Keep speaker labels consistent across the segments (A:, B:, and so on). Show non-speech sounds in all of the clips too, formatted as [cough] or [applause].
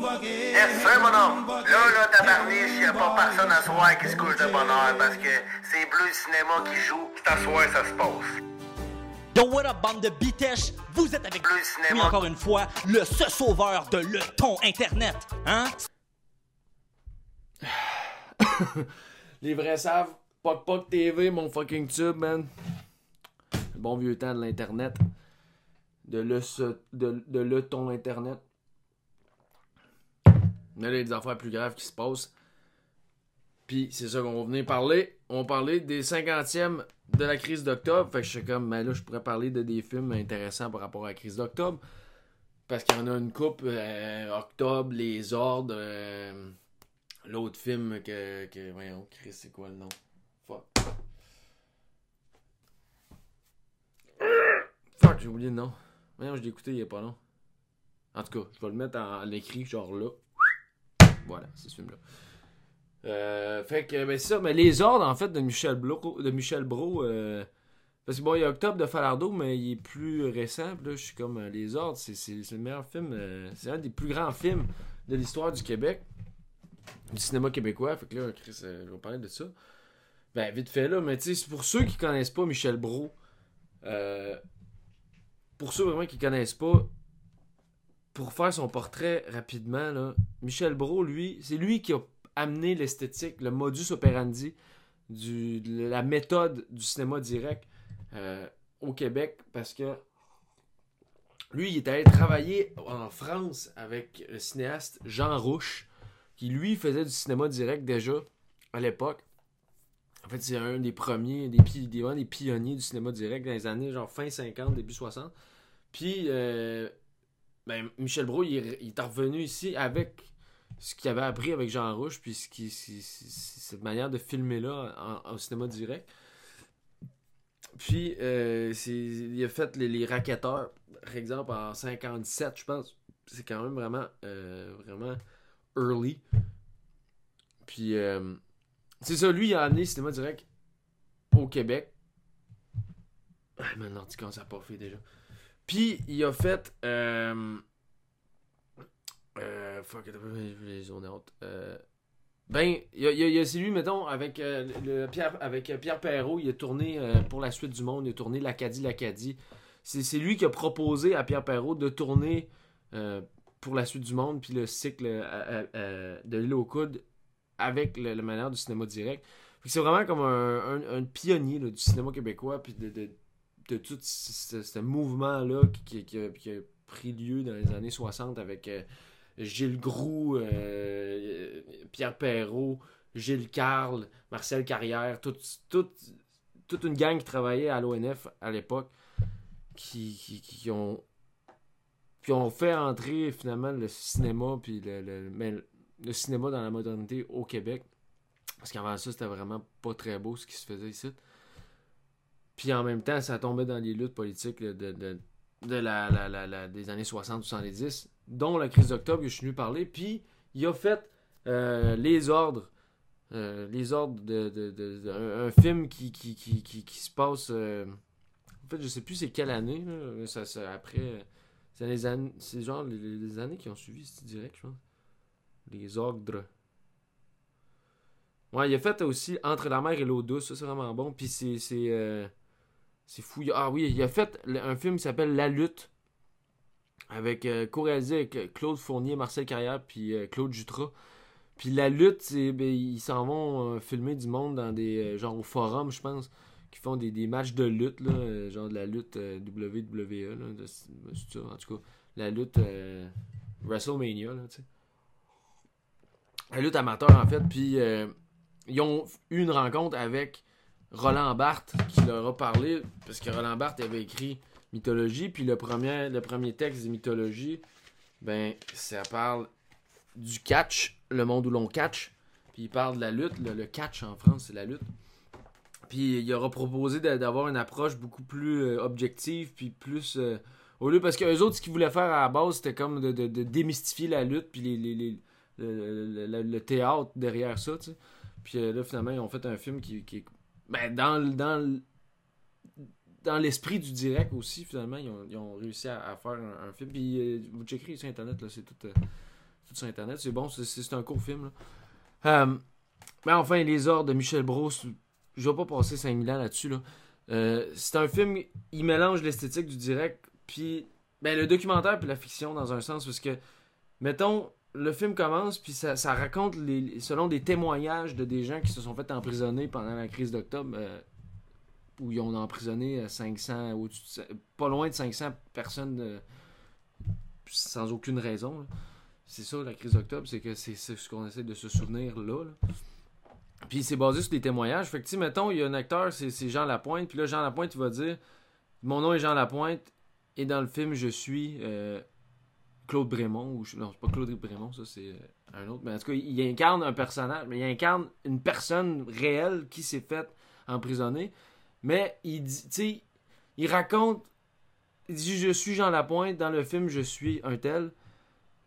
A: Yes, sir, mon homme. Là, là, tabarniche, y a pas personne à soir qui se couche de bonheur parce que c'est Bleu Cinéma qui joue. C'est à soir, ça se passe.
B: Yo, what up, bande de bitèches? Vous êtes avec
A: Bleu Cinéma.
B: encore une fois, le ce sauveur de le ton Internet. Hein? [sighs]
C: Les vrais savent. Poc Poc TV, mon fucking tube, man. Le bon vieux temps de l'internet. De le, de, de le ton internet. Là, il y a des affaires plus graves qui se passent. Puis c'est ça qu'on va venir parler. On parler des 50e de la crise d'octobre. Fait que je suis comme, mais là, je pourrais parler de des films intéressants par rapport à la crise d'octobre. Parce qu'il y en a une coupe, euh, Octobre, Les Ordres, euh, l'autre film que, que. Voyons, Chris, c'est quoi le nom? Fuck. Fuck, j'ai oublié le nom. Voyons, je l'ai écouté il y a pas long. En tout cas, je vais le mettre en, en écrit, genre là. Voilà, c'est ce film-là. Euh, fait que, ben ça. Mais les ordres, en fait, de Michel Bro, de Michel Bro euh, parce que bon, il y a Octobre de Falardeau, mais il est plus récent. Là, je suis comme, euh, les ordres, c'est, le meilleur film. c'est un des plus grands films de l'histoire du Québec. Du cinéma québécois. Fait que là, Chris, vais parler de ça. Ben, vite fait là, mais tu sais, pour ceux qui connaissent pas Michel Bro, pour ceux vraiment qui connaissent pas, pour faire son portrait rapidement, là, Michel Brault, lui, c'est lui qui a amené l'esthétique, le modus operandi, du, la méthode du cinéma direct euh, au Québec parce que lui, il est allé travailler en France avec le cinéaste Jean Rouche, qui lui faisait du cinéma direct déjà à l'époque. En fait, c'est un des premiers, des, des, des pionniers du cinéma direct dans les années genre fin 50, début 60. Puis, euh, ben, Michel Brault, il, est- revenu ici avec ce qu'il avait appris avec Jean Rouge, puis ce cette manière de filmer là en, cinéma direct. Puis, euh, il a fait les, raquetteurs, par exemple, en 57, je pense. C'est quand même vraiment, euh, vraiment early. Puis, euh, c'est ça, lui, il a amené le cinéma direct au Québec. Ah, man, l'ordi commence à pas fait déjà. Puis, il a fait. Euh, euh, fuck, j'ai zoné out. Euh, ben, il y a, c'est lui, mettons, avec, euh, Pierre, avec euh, Pierre Perrault, il a tourné pour la suite du monde, il a tourné l'Acadie, l'Acadie. C'est, lui qui a proposé à Pierre Perrault de tourner pour la suite du monde, puis le cycle de l'île aux coudes avec le- la manière du cinéma direct. C'est vraiment comme un, pionnier du cinéma québécois, puis de, de tout ce, mouvement-là qui, a, pris lieu dans les années 60 avec euh, Gilles Groux, euh, Pierre Perrault, Gilles Carle, Marcel Carrière, toute, une gang qui travaillait à l'ONF à l'époque, qui, qui, ont puis ont fait entrer finalement le cinéma puis le, le, mais le cinéma dans la modernité au Québec. Parce qu'avant ça, c'était vraiment pas très beau ce qui se faisait ici. Puis en même temps, ça tombait dans les luttes politiques de, de, de la, la- la- des années 60-70, dont la crise d'octobre que je suis venu parler. Puis il a fait euh, Les Ordres. euh, les Ordres de, de- un, un film qui, qui, qui, qui, se passe. euh, en fait, je sais plus c'est quelle année. ça, après. c'est les années. C'est genre les, années qui ont suivi, c'est direct, je pense. Les Ordres. Ouais, il a fait aussi Entre la mer et l'eau douce, ça c'est vraiment bon. Puis c'est. C'est c'est fou. Ah oui, il a fait un film qui s'appelle La lutte. Avec euh, avec euh, Claude Fournier, Marcel Carrière, puis euh, Claude Jutras. Puis la lutte, ben, ils s'en vont euh, filmer du monde dans des. genre au forum, je pense. Qui font des, des matchs de lutte, là. genre de la lutte WWE, là. de- c'est ça, en tout cas. La lutte WrestleMania, là. La lutte amateur, en fait. Puis ils ont eu une rencontre avec Roland Barthes qui leur a parlé. Parce que Roland Barthes avait écrit Mythologie. Puis le premier, texte de Mythologie, ben, ça parle du catch, le monde où l'on catch. Puis il parle de la lutte. Le, catch en France, c'est la lutte. Puis il aura proposé d'a- d'avoir une approche beaucoup plus euh, objective. Puis plus. euh, au lieu, parce qu'eux autres, ce qu'ils voulaient faire à la base, c'était comme de, de- démystifier la lutte. Puis les, les- les- le, le- le- le théâtre derrière ça, tu sais. Puis euh, là, finalement, ils ont fait un film qui, qui est. Ben, dans, dans, dans l'esprit du direct aussi, finalement, ils ont, ils ont réussi à, faire un, film. Puis euh, vous checkerez sur Internet, là, c'est tout. euh, sur Internet. C'est bon, c'est- un court film. là. Euh, mais enfin, Les Ordres de Michel Brault, je vais pas passer 5000 ans là-dessus. Là. Euh, c'est un film, il mélange l'esthétique du direct, puis ben, le documentaire puis la fiction dans un sens, parce que, mettons, le film commence, puis ça, raconte les, selon des témoignages de des gens qui se sont fait emprisonner pendant la crise d'octobre, euh, où ils ont emprisonné euh, 500, au-dessus de cin- pas loin de 500 personnes euh, sans aucune raison. C'est ça, la crise d'octobre, c'est que c'est ce qu'on essaie de se souvenir là. Puis c'est basé sur des témoignages. Fait que, tu mettons, il y a un acteur, c'est Jean Lapointe. Puis là, Jean Lapointe, il va dire Mon nom est Jean Lapointe. Et dans le film, je suis euh, Claude Brémond. Ou non, c'est pas Claude Brémond, ça, c'est euh, un autre. Mais en tout cas, il, incarne un personnage. Mais il incarne une personne réelle qui s'est faite emprisonner. Mais il dit, il raconte. Il dit Je suis Jean Lapointe. Dans le film, je suis un tel.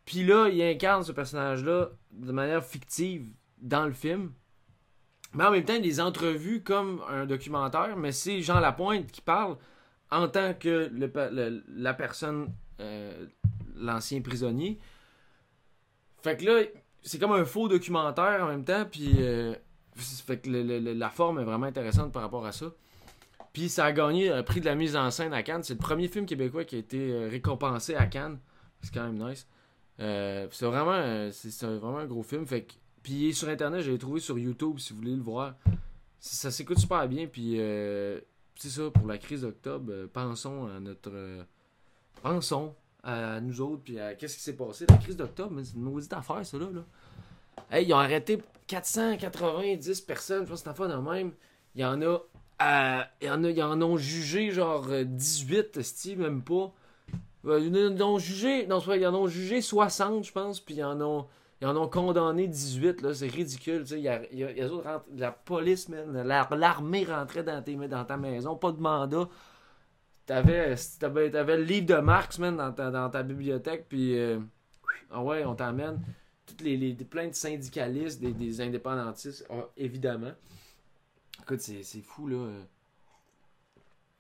C: Puis là, il incarne ce personnage-là de manière fictive dans le film. Mais en même temps, il des entrevues comme un documentaire, mais c'est Jean Lapointe qui parle en tant que la personne, euh, l'ancien prisonnier. Fait que là, c'est comme un faux documentaire en même temps, puis euh, fait que la forme est vraiment intéressante par rapport à ça. Puis ça a gagné un prix de la mise en scène à Cannes. C'est le premier film québécois qui a été euh, récompensé à Cannes. C'est quand même nice. Euh, c'est vraiment, vraiment un gros film. Fait que, puis sur internet, je l'ai trouvé sur YouTube si vous voulez le voir. Ça, s'écoute super bien. Puis c'est ça, pour la crise d'octobre, pensons à notre. pensons nous autres, puis à qu'est-ce qui s'est passé. La crise d'octobre, c'est une maudite affaire, ça là. Hey, ils ont arrêté 490 personnes, je pense que c'est affaire de même. Il y en a. euh, il y en a, ils en ont jugé genre euh, 18, style, même pas. Euh, Ils en ont jugé, non, ils en ont jugé 60, je pense, puis ils en ont, ils en ont condamné 18, là, c'est ridicule, tu sais, la police, l'armée rentrait dans ta maison, pas de mandat, t'avais, t'avais, t'avais le livre de Marx, man, dans ta, dans ta bibliothèque, puis, euh, ah ouais, on t'emmène, toutes les, les, plein de syndicalistes, des, des indépendantistes, évidemment, écoute, c'est, c'est fou, là, euh.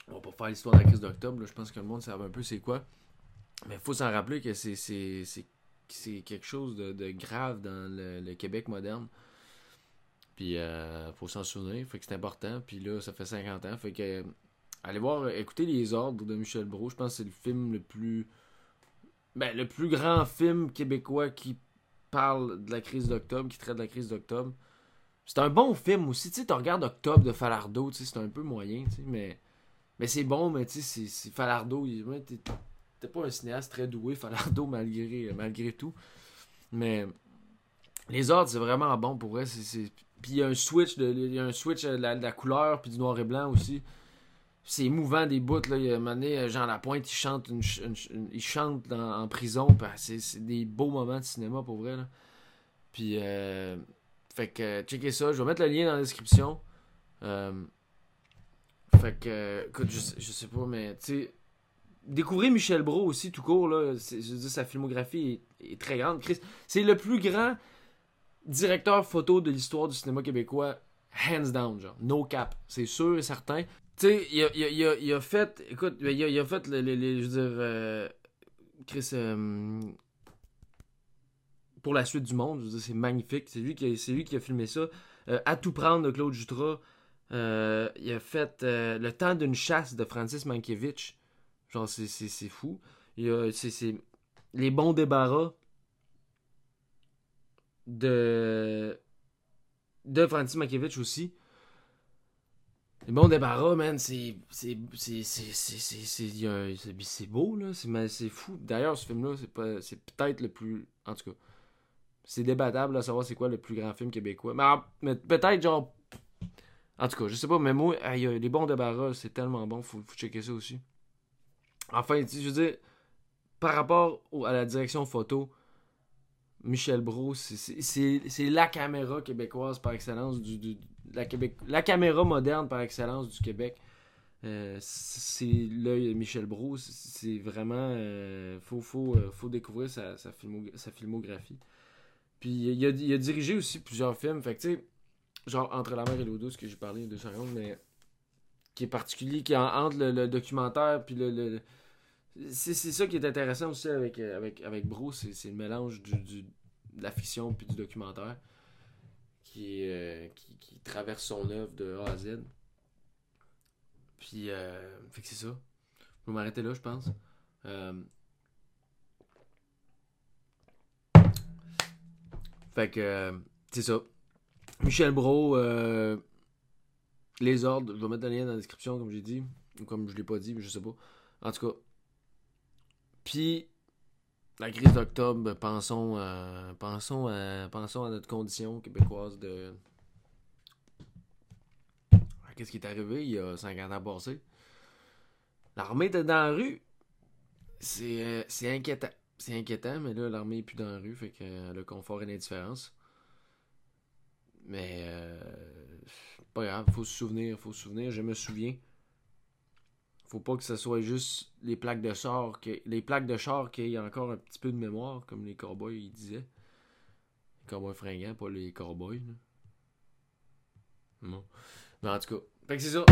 C: on va pas faire l'histoire de la crise d'octobre, là, je pense que le monde savait un peu c'est quoi, mais faut s'en rappeler que c'est, c'est, c'est, c'est quelque chose de, de grave dans le, le Québec moderne. Puis euh, faut s'en souvenir, fait que c'est important. Puis là, ça fait 50 ans. Fait que euh, allez voir, euh, écoutez Les Ordres de Michel Brault. Je pense que c'est le film le plus. Ben, le plus grand film québécois qui parle de la crise d'octobre, qui traite de la crise d'octobre. C'est un bon film aussi. Tu sais, tu regardes Octobre de Falardeau, tu sais, c'est un peu moyen, tu sais, mais. Mais c'est bon, mais tu sais, c'est- Falardeau. t'es- pas un cinéaste très doué, Falardeau, malgré, malgré tout. Mais les ordres, c'est vraiment bon pour vrai. c'est- Puis il y a un switch, de, y a un switch euh, la, de la couleur, puis du noir et blanc aussi. C'est émouvant des bouts. Là. Il y a un moment donné, Jean Lapointe, il chante, chante en prison. puis C'est des beaux moments de cinéma pour vrai. Là. Puis, euh, fait que, checkez ça. Je vais mettre le lien dans la description. Euh, fait que, je, je sais pas, mais tu sais, découvrez Michel Brault aussi, tout court. Là, je veux dire, sa filmographie est, est très grande. Chris, c'est le plus grand directeur photo de l'histoire du cinéma québécois, hands down, genre. No cap. C'est sûr et certain. Tu sais, il a, fait, écoute, il a, fait, je veux dire, euh, Chris, euh, pour la suite du monde, je veux dire, c'est magnifique. C'est lui, qui lui qui a filmé ça. Euh, à tout prendre de Claude Jutras. Il a fait Le temps d'une chasse de Francis Mankiewicz. Genre, c'est, fou. Il a, c'est, c'est Les bons débarras de de Francis Mankiewicz aussi. Les bons débarras, man, c'est c'est beau là, c'est fou. D'ailleurs, ce film là, c'est peut-être le plus en tout cas, c'est débattable de savoir c'est quoi le plus grand film québécois. Mais, mais peut-être genre en tout cas, je sais pas, mais moi, aïe, aïe, les bons débarras, c'est tellement bon, faut, faut checker ça aussi. Enfin, je veux dire, par rapport à la direction photo, Michel Brault, c'est- la caméra québécoise par excellence, du, du- la, Québec, la caméra moderne par excellence du Québec. Euh, c'est l'œil de Michel Brault, c'est- vraiment. euh, faut, faut, euh, faut découvrir sa, sa, sa filmographie. Puis il a, il a dirigé aussi plusieurs films, fait que tu sais, genre Entre la mer et l'eau douce que j'ai parlé secondes, mais qui est particulier, qui est en- entre le, documentaire puis le- c'est ça qui est intéressant aussi avec, euh, avec, avec Bro, c'est le mélange du, du- de la fiction puis du documentaire qui, euh, qui, qui traverse son œuvre de A à Z. Puis, euh, fait que c'est ça. Je vais m'arrêter là, je pense. Euh, fait que, c'est ça. Michel Bro, les ordres, je vais mettre le lien dans la description, comme j'ai dit. Ou comme je l'ai pas dit, mais je sais pas. En tout cas. Puis, la crise d'octobre, pensons, à- pensons, à, pensons à notre condition québécoise de. à Qu'est-ce qui est arrivé il y a 50 ans passés? L'armée était dans la rue. C'est euh, inquiétant. C'est inquiétant, mais là, l'armée est plus dans la rue, fait que euh, le confort et l'indifférence. Mais, euh, pas grave, faut se souvenir, faut se souvenir, je me souviens. Faut pas que ce soit juste les plaques de char, que, les plaques de char qui aient encore un petit peu de mémoire, comme les cowboys ils disaient. Les cowboys fringants, pas les cowboys. là. Non. Mais en tout cas, fait que c'est ça.